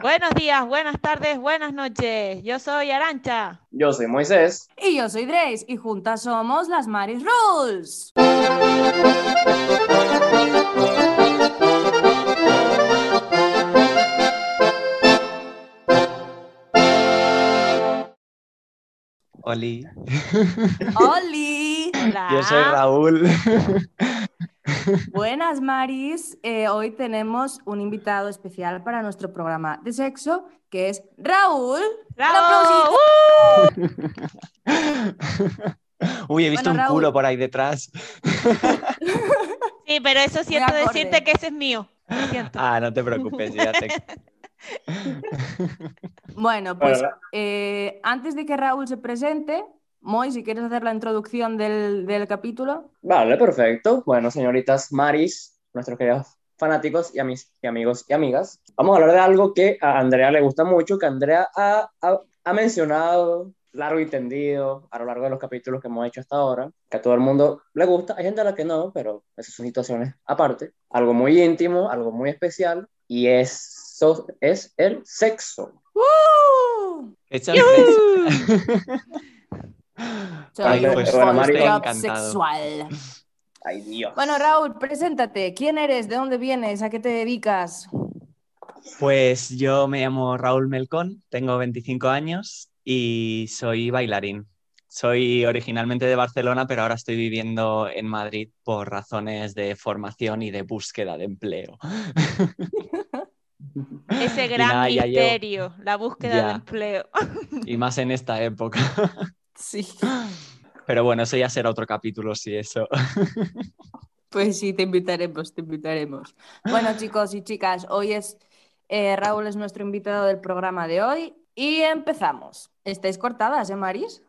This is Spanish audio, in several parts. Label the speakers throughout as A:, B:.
A: Buenos días, buenas tardes, buenas noches. Yo soy Arancha.
B: Yo soy Moisés.
C: Y yo soy Grace y juntas somos las Maris Rules.
D: Oli.
C: ¡Oli!
D: Yo soy Raúl.
C: Buenas, Maris. Eh, hoy tenemos un invitado especial para nuestro programa de sexo, que es Raúl.
A: ¡Bravo!
D: Uy, he visto
C: Bueno,
D: un
C: Raúl.
D: culo por ahí detrás.
A: Sí, pero eso siento decirte que ese es mío.
D: Ah, no te preocupes, ya te...
C: Bueno, pues eh, antes de que Raúl se presente, Moy, si quieres hacer la introducción del, del capítulo.
B: Vale, perfecto. Bueno, señoritas Maris, nuestros queridos fanáticos y, amis- y amigos y amigas, vamos a hablar de algo que a Andrea le gusta mucho, que Andrea ha, ha- ha mencionado largo y tendido a lo largo de los capítulos que hemos hecho hasta ahora, que a todo el mundo le gusta, hay gente a la que no, pero esas son situaciones aparte. Algo muy íntimo, algo muy especial, y eso es el sexo.
C: ¡Uh!
D: Pues,
B: bueno,
D: encantado.
C: sexual.
B: Ay, Dios.
C: Bueno, Raúl, preséntate. ¿Quién eres? ¿De dónde vienes? ¿A qué te dedicas?
D: Pues yo me llamo Raúl Melcón, tengo 25 años y soy bailarín. Soy originalmente de Barcelona, pero ahora estoy viviendo en Madrid por razones de formación y de búsqueda de empleo.
A: Ese gran
D: nada, ya llevo-
A: misterio, la búsqueda de empleo.
D: Y más en esta época.
C: Sí.
D: Pero bueno, eso ya será otro capítulo, si eso.
C: Pues sí, te invitaremos, te invitaremos. Bueno, chicos y chicas, hoy es eh, Raúl es nuestro invitado del programa de hoy y empezamos. ¿Estáis cortadas, eh, Maris?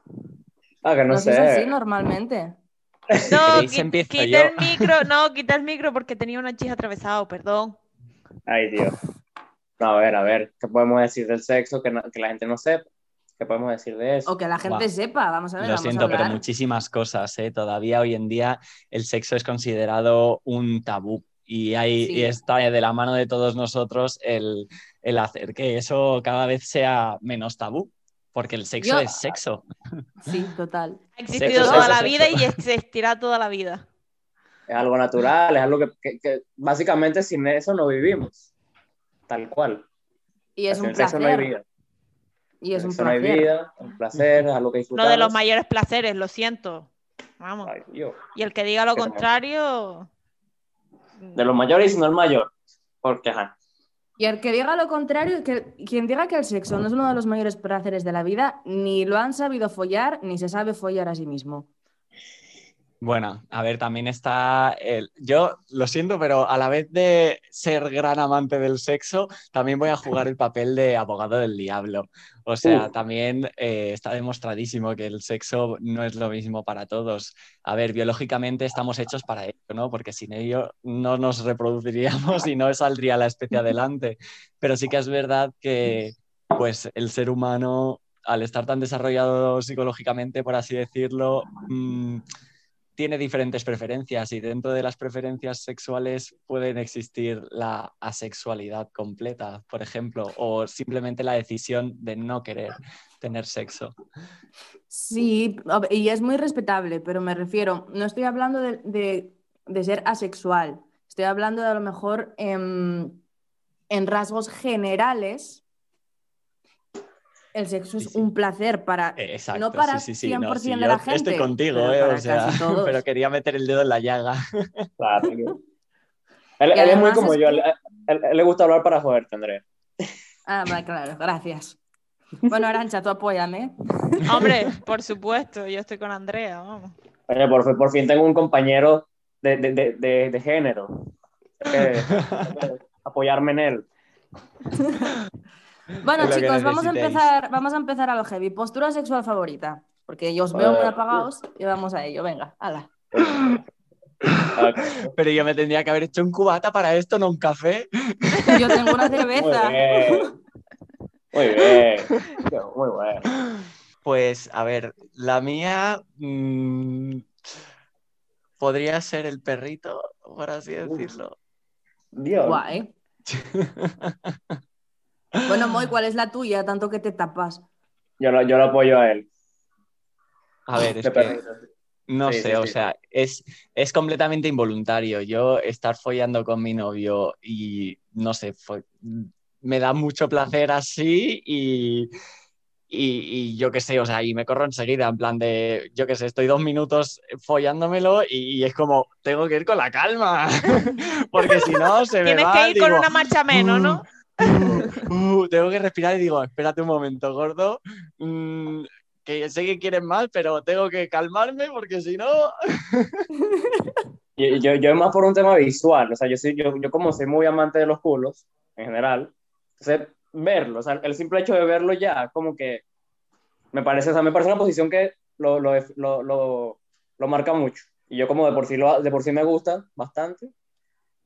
B: Ah, que no,
C: No
B: sé.
C: es así normalmente.
A: No,
D: ¿Queréis
A: qui-
D: empiezo
A: quita
D: yo?
A: el micro, no, quita el micro porque tenía una chija atravesado, perdón.
B: Ay, Dios. No, a ver, a ver, ¿qué podemos decir del sexo que, no- que la gente no sepa? ¿Qué podemos decir de eso?
C: O que la gente sepa, vamos a ver,
D: Lo
C: vamos
D: siento,
C: a
D: pero muchísimas cosas, ¿eh? Todavía hoy en día el sexo es considerado un tabú y, hay,
C: Sí.
D: y está de la mano de todos nosotros el, el hacer que eso cada vez sea menos tabú, porque el sexo
C: Yo-
D: es sexo.
C: Sí, total.
A: Ha existido
D: Sexo,
A: toda
D: sexo,
A: la vida
D: sexo.
A: y existirá toda la vida.
B: Es algo natural, es algo que, que- que básicamente sin eso no vivimos. Tal cual.
C: Y es
B: Sin
C: un
B: el sexo no hay
C: placer.
B: vida.
C: Y es un
B: no
C: placer.
B: vida, un placer, es algo que
A: Uno de los mayores placeres, lo siento. Vamos.
B: Ay.
A: Y el que diga lo contrario.
B: De los mayores y no el mayor. Porque, ajá.
C: Y el que diga lo contrario, que, quien diga que el sexo no es uno de los mayores placeres de la vida, ni lo han sabido follar, ni se sabe follar a sí mismo.
D: Bueno, a ver, también está el... Yo lo siento, pero a la vez de ser gran amante del sexo, también voy a jugar el papel de abogado del diablo. O sea,
B: Uh.
D: también eh, está demostradísimo que el sexo no es lo mismo para todos. A ver, biológicamente estamos hechos para ello, ¿no? Porque sin ello no nos reproduciríamos y no saldría la especie adelante. Pero sí que es verdad que, pues, el ser humano, al estar tan desarrollado psicológicamente, por así decirlo, mm, tiene diferentes preferencias y dentro de las preferencias sexuales pueden existir la asexualidad completa, por ejemplo, o simplemente la decisión de no querer tener sexo.
C: Sí, y es muy respetable, pero me refiero, no estoy hablando de, de- ser asexual, estoy hablando de a lo mejor en, en rasgos generales. El sexo
D: Sí,
C: es
D: sí.
C: un placer para,
D: Eh, Exacto,
C: no para
D: sí, sí, sí, no,
C: 100%
D: sí,
C: de la gente.
D: Estoy contigo,
C: pero
D: eh, o sea, pero quería meter el dedo en la llaga.
B: Claro. él, es muy como
C: es
B: yo.
C: que-
B: él- él- él le gusta hablar para joderte, Andrea.
C: Ah, vale, claro, gracias. Bueno, Arancha, tú apóyame.
A: Hombre, por supuesto, yo estoy con Andrea, vamos.
B: Oye, por, fin- por fin tengo un compañero de, de, de, de, de género. Eh, apoyarme en él.
C: Bueno, chicos, vamos a, empezar, vamos a empezar a lo heavy. Postura sexual favorita. Porque yo os veo muy apagados y vamos a ello. Venga, hala.
D: Pero yo me tendría que haber hecho un cubata para esto, no un café.
C: Yo tengo una
B: Muy
C: cerveza.
B: bien. Muy bien. Muy bueno.
D: Pues, a ver, la mía mm, podría ser el perrito, por así decirlo.
B: Dios.
C: Guay. Bueno, Moy, ¿cuál es la tuya? Tanto que te tapas.
B: Yo lo, yo lo apoyo a él.
D: A ver, es que no
B: Sí,
D: sé,
B: sí,
D: o
B: sí.
D: sea, es, es completamente involuntario. Yo estar follando con mi novio y no sé, fue- me da mucho placer así y, y, y yo qué sé, o sea, y me corro enseguida, en plan de, yo qué sé, estoy dos minutos follándomelo y, y es como, tengo que ir con la calma, porque si no se me
A: Tienes
D: va,
A: que ir con una marcha menos, ¿no?
D: "Uh, uh", tengo que respirar y digo, espérate un momento, gordo, mm, que sé que quieres más, pero tengo que calmarme porque si no...
B: Yo, yo es más por un tema visual, o sea, yo, soy, yo, yo como soy muy amante de los culos, en general, entonces verlo, o sea, el simple hecho de verlo ya, como que me parece, o sea, me parece una posición que lo, lo, lo, lo marca mucho. Y yo como de por, sí lo, de por sí me gusta bastante,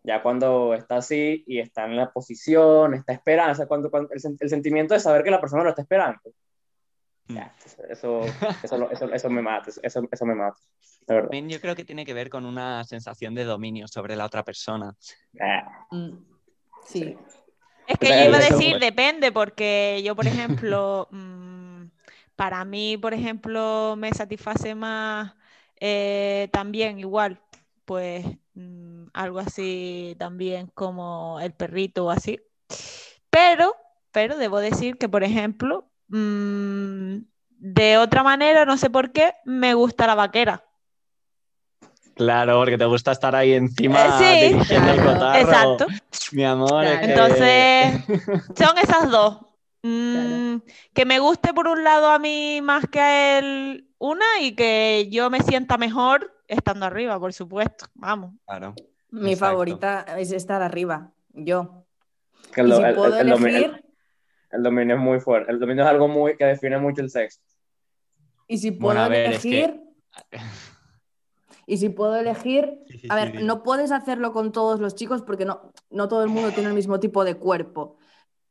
B: ya cuando está así y está en la posición, está esperanza, cuando, cuando el, el sentimiento de saber que la persona lo está esperando, ya, eso, eso, lo- eso, eso me mata, eso, eso me mata,
D: yo creo que tiene que ver con una sensación de dominio sobre la otra persona.
B: Ah,
C: Mm, Sí.
A: Es que yo iba a
B: eso-
A: decir depende, porque yo, por ejemplo, mm, para mí, por ejemplo, me satisface más eh, también igual, pues mm, algo así también como el perrito o así. Pero, pero debo decir que, por ejemplo, mm, de otra manera, no sé por qué, me gusta la vaquera.
D: Claro, porque te gusta estar ahí encima
A: Eh, sí,
D: dirigiendo el cotarro.
A: Exacto.
D: Mi amor, es
C: Claro.
D: que-
A: Entonces, son esas dos. Mm, Que me guste por un lado a mí más que a él una y que yo me sienta mejor estando arriba, por supuesto. Vamos.
D: Claro.
C: Mi
D: Exacto.
C: favorita es estar arriba, yo.
B: que
C: Y
B: el do-
C: si
B: el-
C: puedo
B: el- el domi- el-
C: elegir,
B: El dominio es muy fuerte. El dominio es algo muy que define mucho el sexo.
C: y si puedo
D: a ver, es que-
C: elegir, y si puedo elegir,
D: Sí, sí,
C: a ver,
D: sí.
C: no puedes hacerlo con todos los chicos porque no, no todo el mundo tiene el mismo tipo de cuerpo.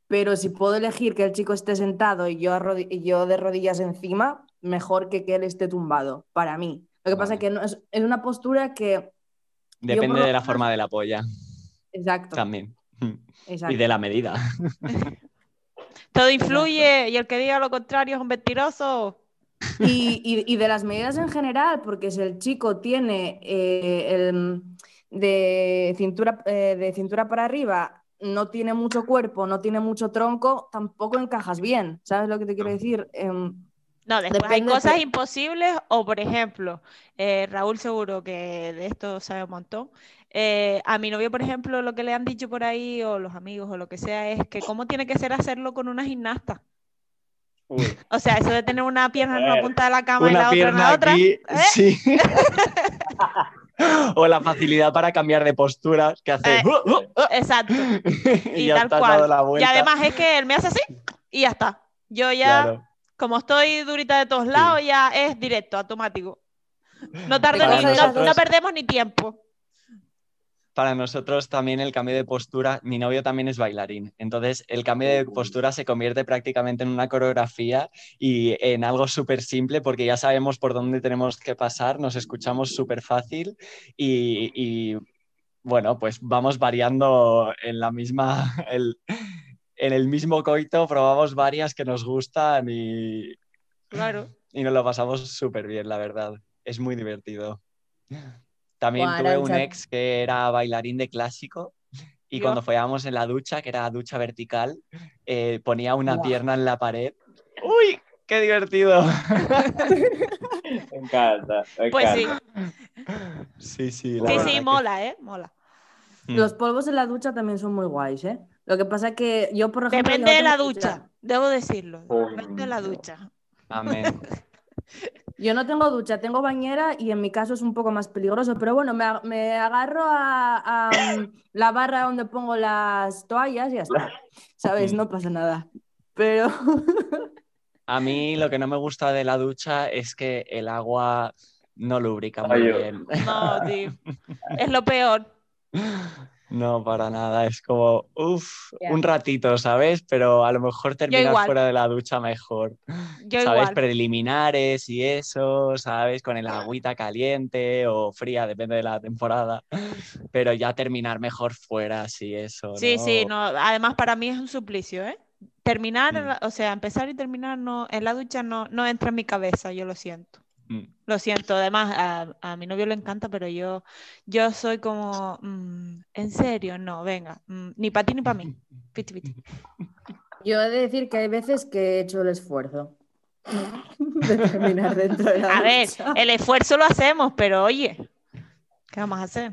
C: Pero si puedo elegir que el chico esté sentado y yo, y yo de rodillas encima, mejor que que él esté tumbado, para mí. Lo que pasa es que no, es, es una postura que...
D: Depende de la
C: menos-
D: forma de la polla
C: Exacto.
D: también.
C: exacto.
D: Y de la medida.
A: Todo influye y el que diga lo contrario es un mentiroso.
C: Y, y- y de las medidas en general, porque si el chico tiene eh, el, de, cintura, eh, de cintura para arriba, no tiene mucho cuerpo, no tiene mucho tronco, tampoco encajas bien. ¿Sabes lo que te quiero decir? Em,
A: No, después hay cosas imposibles o, por ejemplo, eh, Raúl seguro que de esto sabe un montón. Eh, a mi novio, por ejemplo, lo que le han dicho por ahí o los amigos o lo que sea es que cómo tiene que ser hacerlo con una gimnasta.
B: Uy,
A: O sea, eso de tener una pierna en una punta de la cama y la otra en
D: pierna
A: la otra.
D: aquí,
A: ¿eh?
D: sí. o la facilidad para cambiar de postura que hace.
A: Eh, Exacto.
D: y,
A: Y,
D: ya
A: tal cual.
D: la
A: Y además es que él me hace así y ya está. Yo ya,
D: Claro.
A: Como estoy durita de todos lados, ya es directo, automático. No tardo ni, no-
D: nosotros-
A: no perdemos ni tiempo.
D: Para nosotros también el cambio de postura, mi novio también es bailarín, entonces el cambio de postura se convierte prácticamente en una coreografía y en algo súper simple porque ya sabemos por dónde tenemos que pasar, nos escuchamos súper fácil y, y, bueno, pues vamos variando en la misma, el- en el mismo coito, probamos varias que nos gustan y,
A: Claro.
D: y nos lo pasamos súper bien, la verdad. Es muy divertido. También tuve un ex que era bailarín de clásico y
A: Yo.
D: cuando follábamos en la ducha, que era ducha vertical, eh, ponía una pierna en la pared. ¡Uy! ¡Qué divertido!
B: me encanta. me
A: Pues sí,
B: encanta.
D: Sí, sí. la
A: sí,
D: verdad
A: sí,
D: que-
A: mola, ¿eh? Mola.
D: Mm.
C: Los polvos en la ducha también son muy guays, ¿eh? Lo que pasa es que yo, por ejemplo.
A: Depende de la ducha, debo decirlo. Depende de la ducha.
D: Amén.
C: Yo no tengo ducha, tengo bañera y en mi caso es un poco más peligroso, pero bueno, me, me agarro a, a, mm, la barra donde pongo las toallas y ya está. ¿Sabes? No pasa nada. Pero
D: A mí lo que no me gusta de la ducha es que el agua no lubrica muy
B: Ay,
D: bien.
A: No, tío. Es lo peor.
D: No, para nada. Es como, uff, un ratito, ¿sabes? Pero a lo mejor terminas fuera de la ducha mejor.
A: Yo
D: ¿Sabes?
A: igual.
D: Preliminares y eso, ¿sabes? Con el agüita caliente o fría, depende de la temporada. Pero ya terminar mejor fuera, sí, eso.
A: Sí,
D: ¿no?
A: sí, no. Además, para mí es un suplicio, ¿eh? terminar,
D: Mm.
A: o sea, empezar y terminar no, en la ducha no, no entra en mi cabeza, yo lo siento.
D: Mm.
A: Lo siento, además a, a mi novio le encanta, pero yo, yo soy como, mm, ¿en serio? No, venga, mm, ni para ti ni para mí. Piti, piti.
C: Yo he de decir que hay veces que he hecho el esfuerzo de terminar dentro de la
A: A ver, el esfuerzo lo hacemos, pero oye, ¿qué vamos a hacer?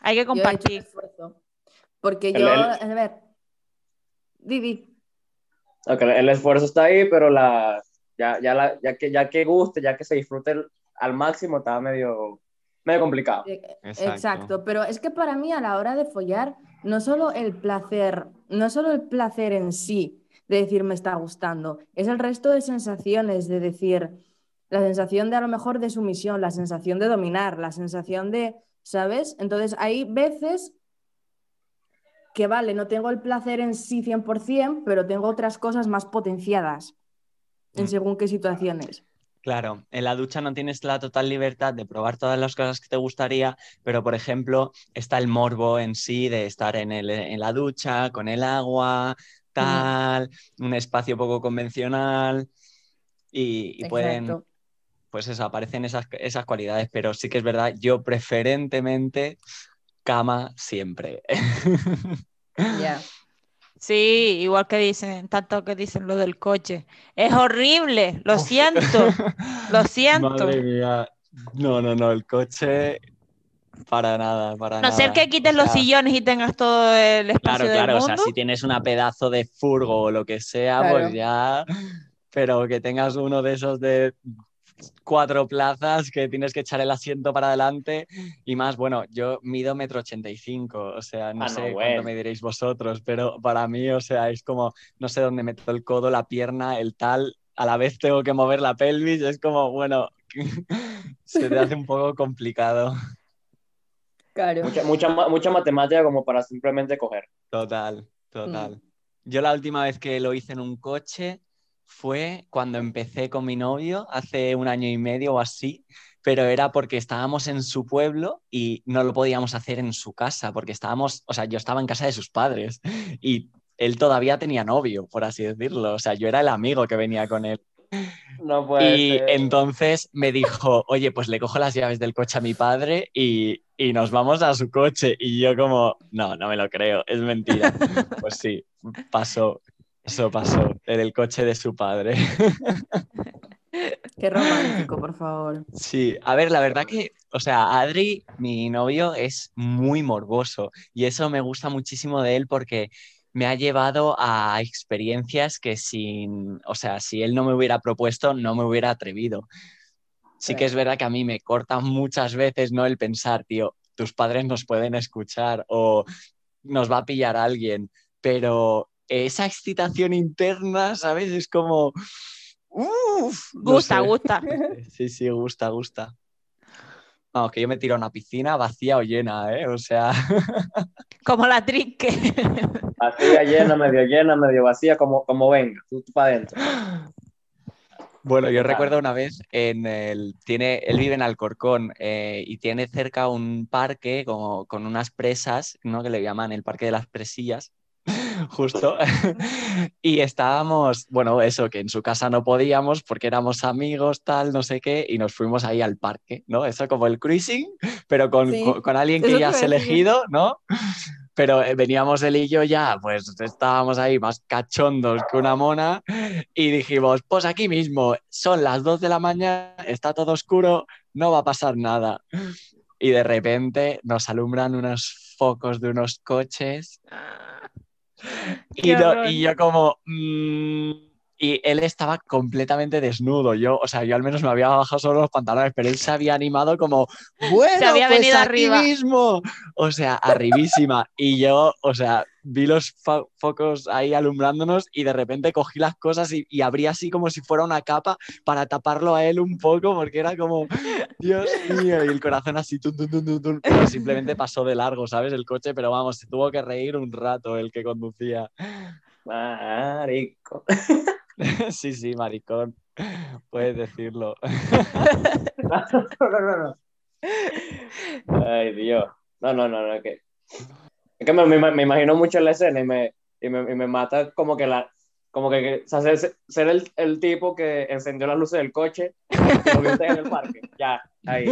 A: Hay que
C: Yo he hecho el
A: compartir.
C: esfuerzo. Porque yo,
B: el-
C: a ver, Didi,
B: el esfuerzo está ahí, pero la, ya, ya, la, ya, que, ya que guste, ya que se disfrute el- al máximo, estaba medio, medio complicado.
C: eh,
D: Exacto.
C: exacto. Pero es que para mí a la hora de follar, no solo el placer, no solo el placer en sí de decir me está gustando, es el resto de sensaciones, de decir la sensación de a lo mejor de sumisión, la sensación de dominar, la sensación de, ¿sabes? Entonces hay veces que vale, no tengo el placer en sí 100%, pero tengo otras cosas más potenciadas en
D: Mm.
C: según qué situaciones.
D: Claro, en la ducha no tienes la total libertad de probar todas las cosas que te gustaría, pero por ejemplo está el morbo en sí de estar en, el- en la ducha, con el agua, tal, un espacio poco convencional y, y pueden, pues eso, aparecen esas, esas cualidades, pero sí que es verdad, yo preferentemente cama siempre.
C: Ya.
A: Sí, igual que dicen, tanto que dicen lo del coche. Es horrible, lo siento, lo siento.
D: Madre mía. No, no, no, el coche para nada, para
A: A
D: nada.
A: no ser que quites
D: O
A: los sillones y tengas todo el espacio
D: Claro,
A: del
D: claro, o sea, si tienes una pedazo de furgo o lo que sea,
C: Claro.
D: pues ya, pero que tengas uno de esos de cuatro plazas que tienes que echar el asiento para adelante y más, bueno, yo mido metro ochenta y cinco, o sea, no
B: Ah, no,
D: sé cuánto me diréis vosotros, pero para mí, o sea, es como, no sé dónde meto el codo, la pierna, el tal, a la vez tengo que mover la pelvis, es como, bueno, se te hace un poco complicado.
C: Claro.
B: Mucha, mucha, mucha matemática como para simplemente coger.
D: Total, total. Yo la última vez que lo hice en un coche fue cuando empecé con mi novio, hace un año y medio o así, pero era porque estábamos en su pueblo y no lo podíamos hacer en su casa, porque estábamos, o sea, yo estaba en casa de sus padres y él todavía tenía novio, por así decirlo, o sea, yo era el amigo que venía con él.
B: No puede
D: Y
B: ser.
D: entonces me dijo, oye, pues le cojo las llaves del coche a mi padre y, y nos vamos a su coche. Y yo como, no, no me lo creo, es mentira. Pues sí, pasó, eso pasó, en el coche de su padre.
C: Qué romántico, por favor.
D: Sí, a ver, la verdad que, o sea, Adri, mi novio, es muy morboso y eso me gusta muchísimo de él porque me ha llevado a experiencias que sin, o sea, si él no me hubiera propuesto, no me hubiera atrevido. Sí que es verdad que a mí me corta muchas veces, ¿no? El pensar, tío, tus padres nos pueden escuchar o nos va a pillar alguien, pero esa excitación interna, ¿sabes? Es como... Uf, no
A: Gusta,
D: sé.
A: gusta.
D: Sí, sí, gusta, gusta. Vamos, que yo me tiro a una piscina vacía o llena, ¿eh? O sea,
A: Como la trinque.
B: Vacía, llena, medio llena, medio vacía, como, como venga, tú, para adentro.
D: bueno, yo recuerdo una vez en el, tiene, él vive en Alcorcón eh, y tiene cerca un parque como, con unas presas, ¿no? Que le llaman el Parque de las Presillas, justo. y estábamos, bueno, eso, que en su casa no podíamos porque éramos amigos, tal, no sé qué, y nos fuimos ahí al parque, ¿no? Eso como el cruising, pero con,
C: Sí,
D: con, con alguien que ya has elegido, ¿no? Pero eh, veníamos él y yo ya, pues estábamos ahí más cachondos que una mona y dijimos, pues aquí mismo, son las 2 de la mañana, está todo oscuro, no va a pasar nada. Y de repente nos alumbran unos focos de unos coches y, no- yo como... mm, y él estaba completamente desnudo. Yo, o sea, yo al menos me había bajado solo los pantalones, pero él se había animado como, bueno,
A: había
D: pues
A: venido
D: aquí
A: arriba".
D: mismo. O sea, arribísima. Y yo, o sea, vi los fo- focos ahí alumbrándonos y de repente cogí las cosas y, y abrí así como si fuera una capa para taparlo a él un poco, porque era como, Dios mío, y el corazón así, pero simplemente pasó de largo, ¿sabes? El coche, pero vamos, se tuvo que reír un rato el que conducía.
B: Marico.
D: Sí, sí, maricón. Puedes decirlo.
B: No, no, no, no. Ay, Dios. No, no, no, no, es que, es que me, me, me imagino mucho la escena y me, y me, y me mata como que la, como que, o sea, ser, ser el, el, tipo que encendió las luces del coche lo vio en el parque. Ya, ahí.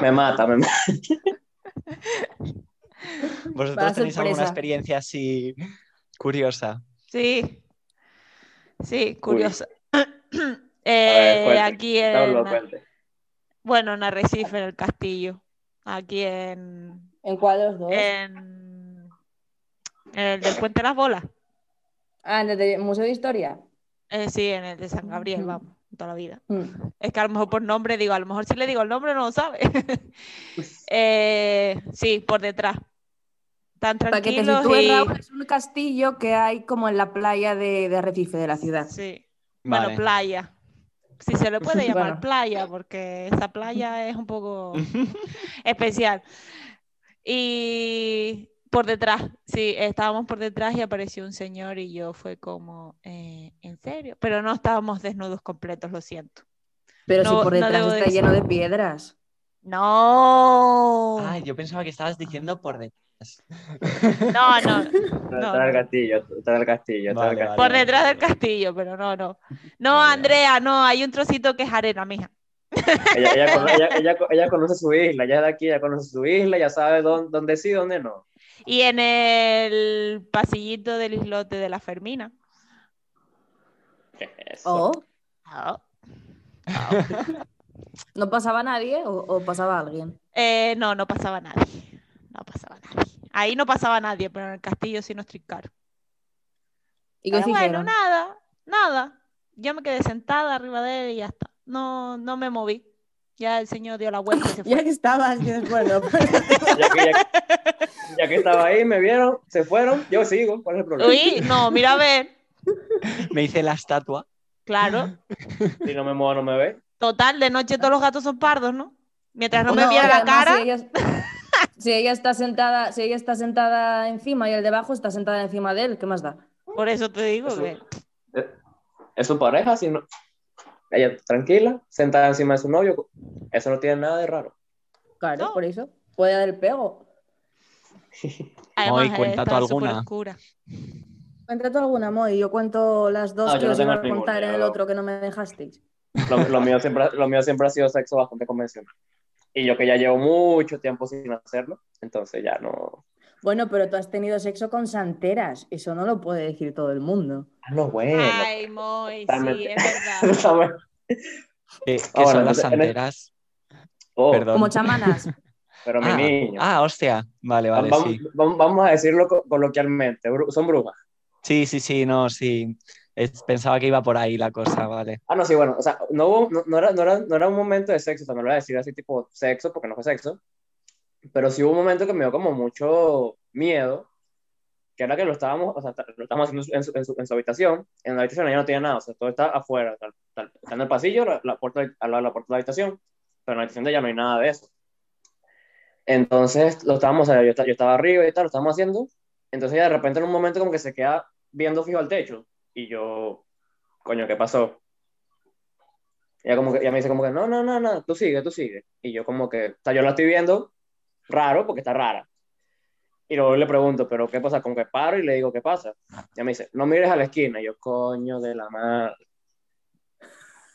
B: Me mata, me mata.
D: ¿Vosotros tenéis alguna experiencia así curiosa?
A: Sí, sí, curiosa. eh, ver, aquí en... Bueno, en Arrecife, en el castillo. Aquí en.
C: ¿En cuál dos?
A: En, en el del Puente de las Bolas.
C: Ah, ¿en el Museo de Historia?
A: Eh, sí, en el de San Gabriel, vamos, toda la vida. Mm. Es que a lo mejor por nombre digo, a lo mejor si le digo el nombre no lo sabe. eh, sí, por detrás. Tan tranquilos
C: Para que te
A: y...
C: Raúl, es un castillo que hay como en la playa de, de Arrecife, de la ciudad.
A: Sí. Vale. Bueno, playa. Si se le puede llamar bueno. playa, porque esa playa es un poco especial. Y por detrás, sí, estábamos por detrás y apareció un señor y yo fue como, eh, ¿en serio? Pero no estábamos desnudos completos, lo siento.
C: Pero no, si por detrás no está decir. lleno de piedras.
A: No.
D: Ay, yo pensaba que estabas diciendo por detrás.
A: No, no.
B: no. Está el castillo, está el castillo. Está
A: vale,
B: el castillo.
A: Por detrás del castillo, pero no, no. No, vale, Andrea, no, hay un trocito que es arena, mija.
B: Ella, ella, ella, ella, ella conoce su isla, ella de aquí, ella conoce su isla, ya sabe dónde, dónde sí, dónde no.
A: Y en el pasillito del islote de la Fermina.
C: Oh.
A: Oh.
C: Oh. ¿No pasaba nadie o, o pasaba alguien?
A: Eh, no, no pasaba nadie. No pasaba nadie. Ahí no pasaba nadie, pero en el castillo sí nos trincaron.
C: ¿Y qué
A: pero bueno, nada, nada. Yo me quedé sentada arriba de él y ya está. No, no me moví. Ya el señor dio la vuelta y se fue.
C: ya que estabas, bueno.
B: ya, que, ya, ya, que, estaba ahí, me vieron, se fueron, yo sigo. ¿Cuál es el problema?
A: Uy, no, mira a ver.
D: me hice la estatua.
A: Claro.
B: Si no me muevo, no me ve.
A: Total, de noche todos los gatos son pardos, ¿no? Mientras no, no me viera la cara.
C: Si ella, si ella, está sentada, si ella está sentada encima y el debajo está sentada encima de él, ¿qué más da?
A: Por eso te digo
B: eso,
A: que.
B: Es su pareja, si no. Ella tranquila, sentada encima de su novio. Eso no tiene nada de raro.
C: Claro, no. por eso. Puede haber pego.
A: Además,
D: Moy, cuenta tú alguna.
C: Cuenta tú alguna, Moy. Yo cuento las dos no, que os iba a contar en el otro que no me dejasteis.
B: Lo, lo, mío siempre, lo mío siempre ha sido sexo bastante convencional. Y yo que ya llevo mucho tiempo sin hacerlo, entonces ya no.
C: Bueno, pero tú has tenido sexo con santeras. Eso no lo puede decir todo el mundo.
B: Ah, no, bueno.
A: Ay, Moy, sí, es verdad.
D: ¿Qué, qué oh, son las santeras?
B: Oh.
D: Perdón.
C: Como chamanas.
B: Pero
D: ah,
B: mi niño.
D: Ah, hostia. Vale, vale,
B: vamos,
D: sí.
B: Vamos a decirlo coloquialmente. Son brujas.
D: Sí, sí, sí, no, sí. Es, pensaba que iba por ahí la cosa, vale.
B: Ah, no, sí, bueno, o sea, no, hubo, no, no, era, no, era, no era un momento de sexo, o sea, no lo voy a decir así tipo sexo, porque no fue sexo, pero sí hubo un momento que me dio como mucho miedo, que era que lo estábamos, o sea, lo estábamos haciendo en su, en su, en su habitación, en la habitación ya no tenía nada, o sea, todo está afuera, está, está en el pasillo, la, la puerta, al lado de la puerta de la habitación, pero en la habitación de ella no hay nada de eso. Entonces, lo estábamos, o sea, yo, yo estaba arriba y tal, lo estábamos haciendo, entonces ella de repente en un momento como que se queda viendo fijo al techo, y yo, coño, ¿qué pasó? Ella, como que, ella me dice como que, no, no, no, no, tú sigue, tú sigue. Y yo como que, o sea, yo la estoy viendo raro porque está rara. Y luego le pregunto, ¿pero qué pasa? Como que paro y le digo, ¿qué pasa? Ella me dice, no mires a la esquina. Y yo, coño de la madre.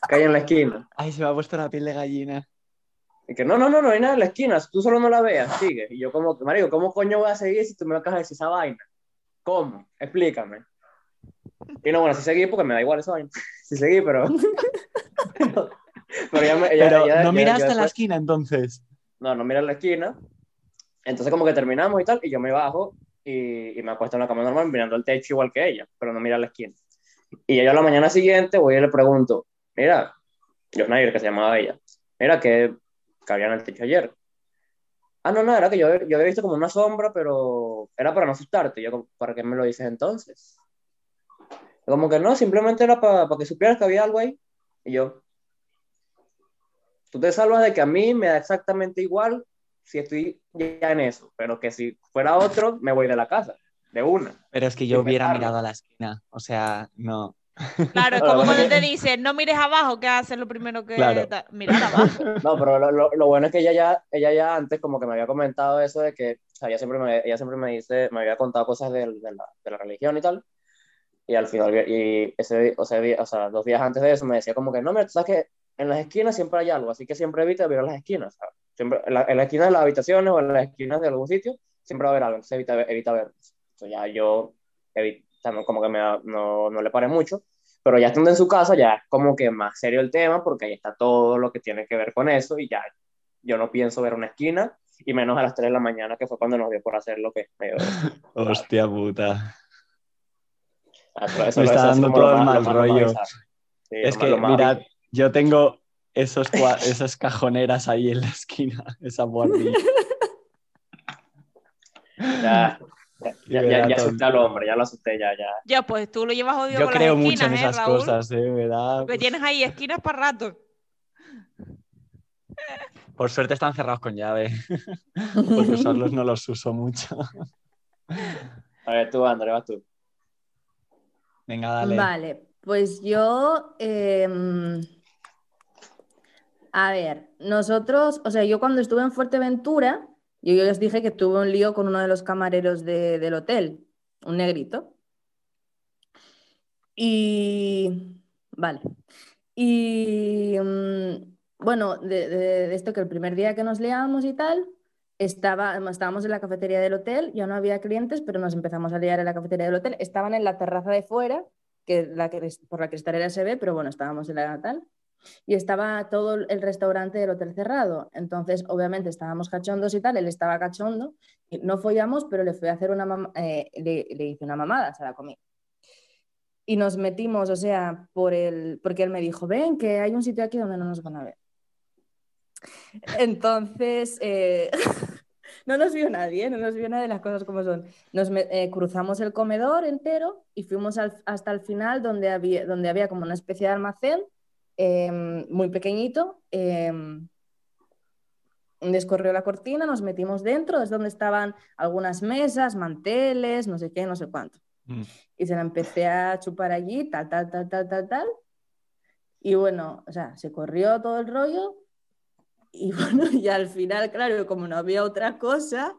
B: ¿Qué hay en la esquina?
D: Ay, se me ha puesto la piel de gallina.
B: Y que no, no, no, no hay nada en la esquina, tú solo no la veas, sigue. Y yo como, marico, ¿cómo coño voy a seguir si tú me acabas de decir esa vaina? ¿Cómo? Explícame. Y no, bueno, sí seguí porque me da igual eso. Sí seguí, pero.
D: pero, ella, me, ella, pero ella, no miraste a la esquina entonces.
B: No, no mira la esquina. Entonces, como que terminamos y tal, y yo me bajo y, y, me acuesto en la cama normal mirando el techo igual que ella, pero no mira la esquina. Y yo a la mañana siguiente voy y le pregunto: Mira, yo Nair, que se llamaba ella, mira, que cabía en el techo ayer. Ah, no, no, era que yo, yo había visto como una sombra, pero era para no asustarte. Yo, ¿para qué me lo dices entonces? Como que no, simplemente era para pa que supieras que había algo ahí. Y yo, tú te salvas de que a mí me da exactamente igual si estoy ya en eso, pero que si fuera otro, me voy de la casa, de una.
D: Pero es que yo hubiera mirado a la esquina, o sea, no.
A: Claro, es como cuando te dicen, no mires abajo, ¿qué haces lo primero que
D: Claro.
A: mirar abajo?
B: No, pero lo, lo- lo bueno es que ella ya, ella ya antes como que me había comentado eso de que, o sea, ella siempre me, ella siempre me dice, me había contado cosas del- de, la, de la religión y tal, y al final, y ese, o sea, día- o sea, dos días antes de eso me decía como que, no, mira, tú sabes que en las esquinas siempre hay algo, así que siempre evita ver las esquinas, ¿sabes? Siempre, en, la, en las esquinas de las habitaciones o en las esquinas de algún sitio, siempre va a haber algo, entonces evita, evita verlos. Entonces ya yo, evi- o sea, no, como que me, no, no le paré mucho, pero ya estando en su casa ya es como que más serio el tema porque ahí está todo lo que tiene que ver con eso y ya yo no pienso ver una esquina y menos a las 3 de la mañana que fue cuando nos dio por hacer lo que medio...
D: Hostia puta.
B: Ah, eso-
D: Me está
B: eso
D: dando todo el mal rollo.
B: Sí,
D: Es que, mirad, yo tengo esos, cua- esas cajoneras ahí en la esquina, esa guardilla.
B: Ya, ya, ya, ya, asusté al hombre, ya lo asusté, ya, ya.
A: Ya, pues tú lo llevas odio
D: Yo
A: con
D: creo
A: las
D: mucho en
A: esquinas, ¿eh,
D: esas
A: Raúl?
D: cosas, ¿eh? Me da...
A: Tienes ahí esquinas para rato.
D: Por suerte están cerrados con llave, porque usarlos no los uso mucho.
B: A ver, tú, André, vas tú.
D: Venga, dale.
C: Vale, pues yo, em, a ver, nosotros, o sea, yo cuando estuve en Fuerteventura, yo, yo les dije que tuve un lío con uno de los camareros de- del hotel, un negrito. Y, vale, y mm, bueno, de, esto que el primer día que nos liamos y tal, estaba, estábamos en la cafetería del hotel, ya no había clientes, pero nos empezamos a liar en la cafetería del hotel. Estaban en la terraza de fuera, que la que, por la cristalera se ve, pero bueno, estábamos en la tal. Y estaba todo el restaurante del hotel cerrado. Entonces, obviamente, estábamos cachondos y tal, él estaba cachondo. no follamos, pero le fui a hacer una eh, le, le hice una mamada, se la comí. Y nos metimos, o sea, por el, porque él me dijo, ven, que hay un sitio aquí donde no nos van a ver. Entonces, eh, no nos vio nadie, no nos vio nadie las cosas como son. Nos eh, cruzamos el comedor entero y fuimos al- hasta el final donde había, donde había como una especie de almacén eh, muy pequeñito. eh, descorrió la cortina, nos metimos dentro, es donde estaban algunas mesas, manteles, no sé qué, no sé cuánto.
D: Mm.
C: Y se la empecé a chupar allí, tal, tal, tal, tal, tal, tal. Y bueno, o sea, se corrió todo el rollo. Y bueno, y al final, claro, como no había otra cosa,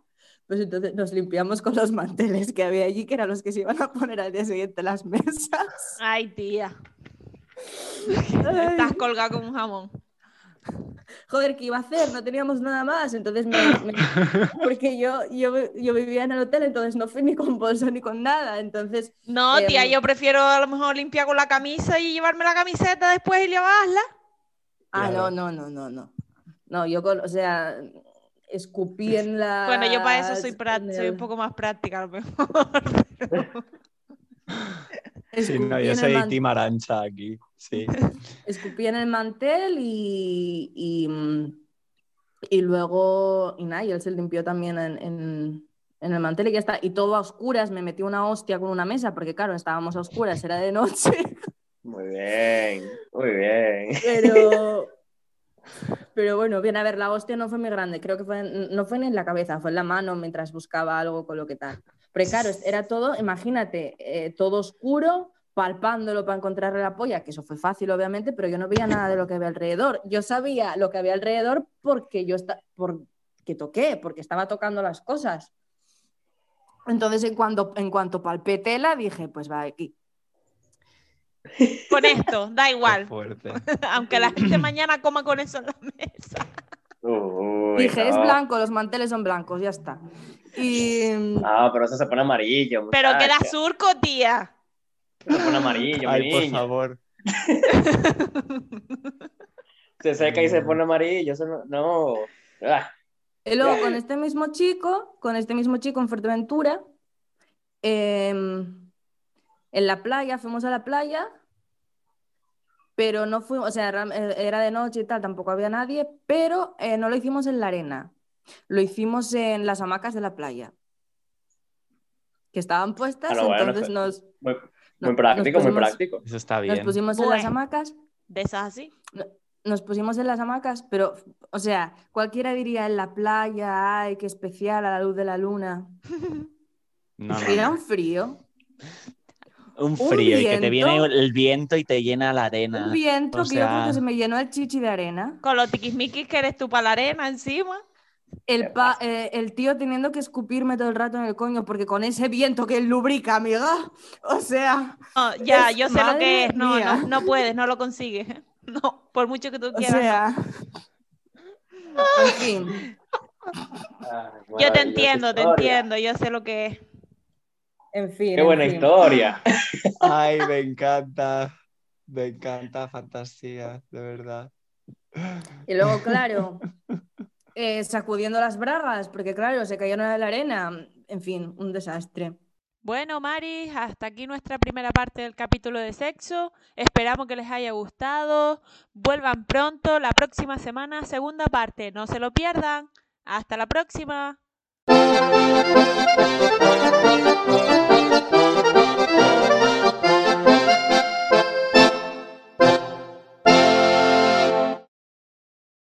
C: pues entonces nos limpiamos con los manteles que había allí, que eran los que se iban a poner al día siguiente en las mesas.
A: Ay, tía. Estás colgado como un jamón.
C: Joder, ¿qué iba a hacer? No teníamos nada más. Entonces, me, me- porque yo, yo, yo vivía en el hotel, entonces no fui ni con bolso ni con nada. Entonces,
A: No,
C: Em,
A: tía, yo prefiero a lo mejor limpiar con la camisa y llevarme la camiseta después y lavarla.
C: ah,
D: Claro.
C: no, no, no, no, no. No, yo, con, o sea, escupí en la.
A: Bueno, yo para eso soy, soy un poco más práctica, a lo mejor.
D: Sí, no, yo soy
C: man-
D: Team Arancha aquí. Sí.
C: escupí en el mantel y, y, mm, y luego, y nada, y él se limpió también en, en- en el mantel y ya está. Y todo a oscuras, me metí una hostia con una mesa, porque claro, estábamos a oscuras, era de noche,
B: Muy bien, muy bien.
C: pero... Pero bueno, bien, a ver, la hostia no fue muy grande, creo que fue, no fue ni en la cabeza, fue en la mano mientras buscaba algo con lo que tal. Pero claro, era todo, imagínate, eh, todo oscuro, palpándolo para encontrarle la polla, que eso fue fácil, obviamente, pero yo no veía nada de lo que había alrededor. Yo sabía lo que había alrededor porque yo está, porque toqué, porque estaba tocando las cosas. Entonces, en cuanto, en cuanto palpé tela, dije, pues va aquí.
A: Con esto, da igual.
D: fuerte.
A: Aunque la gente mañana coma con eso en la mesa.
B: Uy,
C: dije, es blanco, los manteles son blancos, ya está. Y
B: Ah, pero eso se pone amarillo.
A: Pero queda
B: muchacha.
A: surco, tía.
B: Se pone amarillo, mi
D: Ay, por
B: niña.
D: favor.
B: Se seca y se pone amarillo. Eso no. no. Ah,
C: Y luego con este mismo chico, con este mismo chico en Fuerteventura, em, en la playa, fuimos a la playa, pero no fuimos, o sea, eh, era de noche y tal, tampoco había nadie, pero eh, no lo hicimos en la arena, lo hicimos en las hamacas de la playa, que estaban puestas,
B: Ah, no,
C: entonces nos,
B: muy,
C: nos
B: práctico, muy
C: pusimos-
B: práctico.
D: Eso está
C: Nos
D: bien.
C: pusimos en las hamacas
A: De esas así.
C: nos pusimos en las hamacas, pero, o sea, cualquiera diría en la playa, ay, qué especial, a la luz de la luna.
D: No, no,
C: Era un frío.
D: Un frío y que te viene el viento y te llena la arena.
C: Un viento
D: o
C: que yo creo
D: sea-
C: que se me llenó el chichi de arena.
A: Con los tiquismiquis que eres tú para la arena encima.
C: El, pa- eh, el tío teniendo que escupirme todo el rato en el coño, porque con ese viento que lubrica, amiga. O sea,
A: No, ya, yo sé lo que es. No, no, no puedes, no lo consigues. No, por mucho que tú
C: o
A: quieras.
C: sea. En fin,
A: yo te entiendo, te entiendo, yo sé lo que es.
C: en fin.
B: Qué
C: en
B: buena
C: fin.
B: historia.
D: Ay, me encanta. Me encanta, fantasía, de verdad.
C: Y luego, claro, eh, sacudiendo las bragas, porque claro, se cayeron en la arena. En fin, un desastre.
A: Bueno, Mari, hasta aquí nuestra primera parte del capítulo de sexo. Esperamos que les haya gustado. Vuelvan pronto, la próxima semana, segunda parte. No se lo pierdan. Hasta la próxima.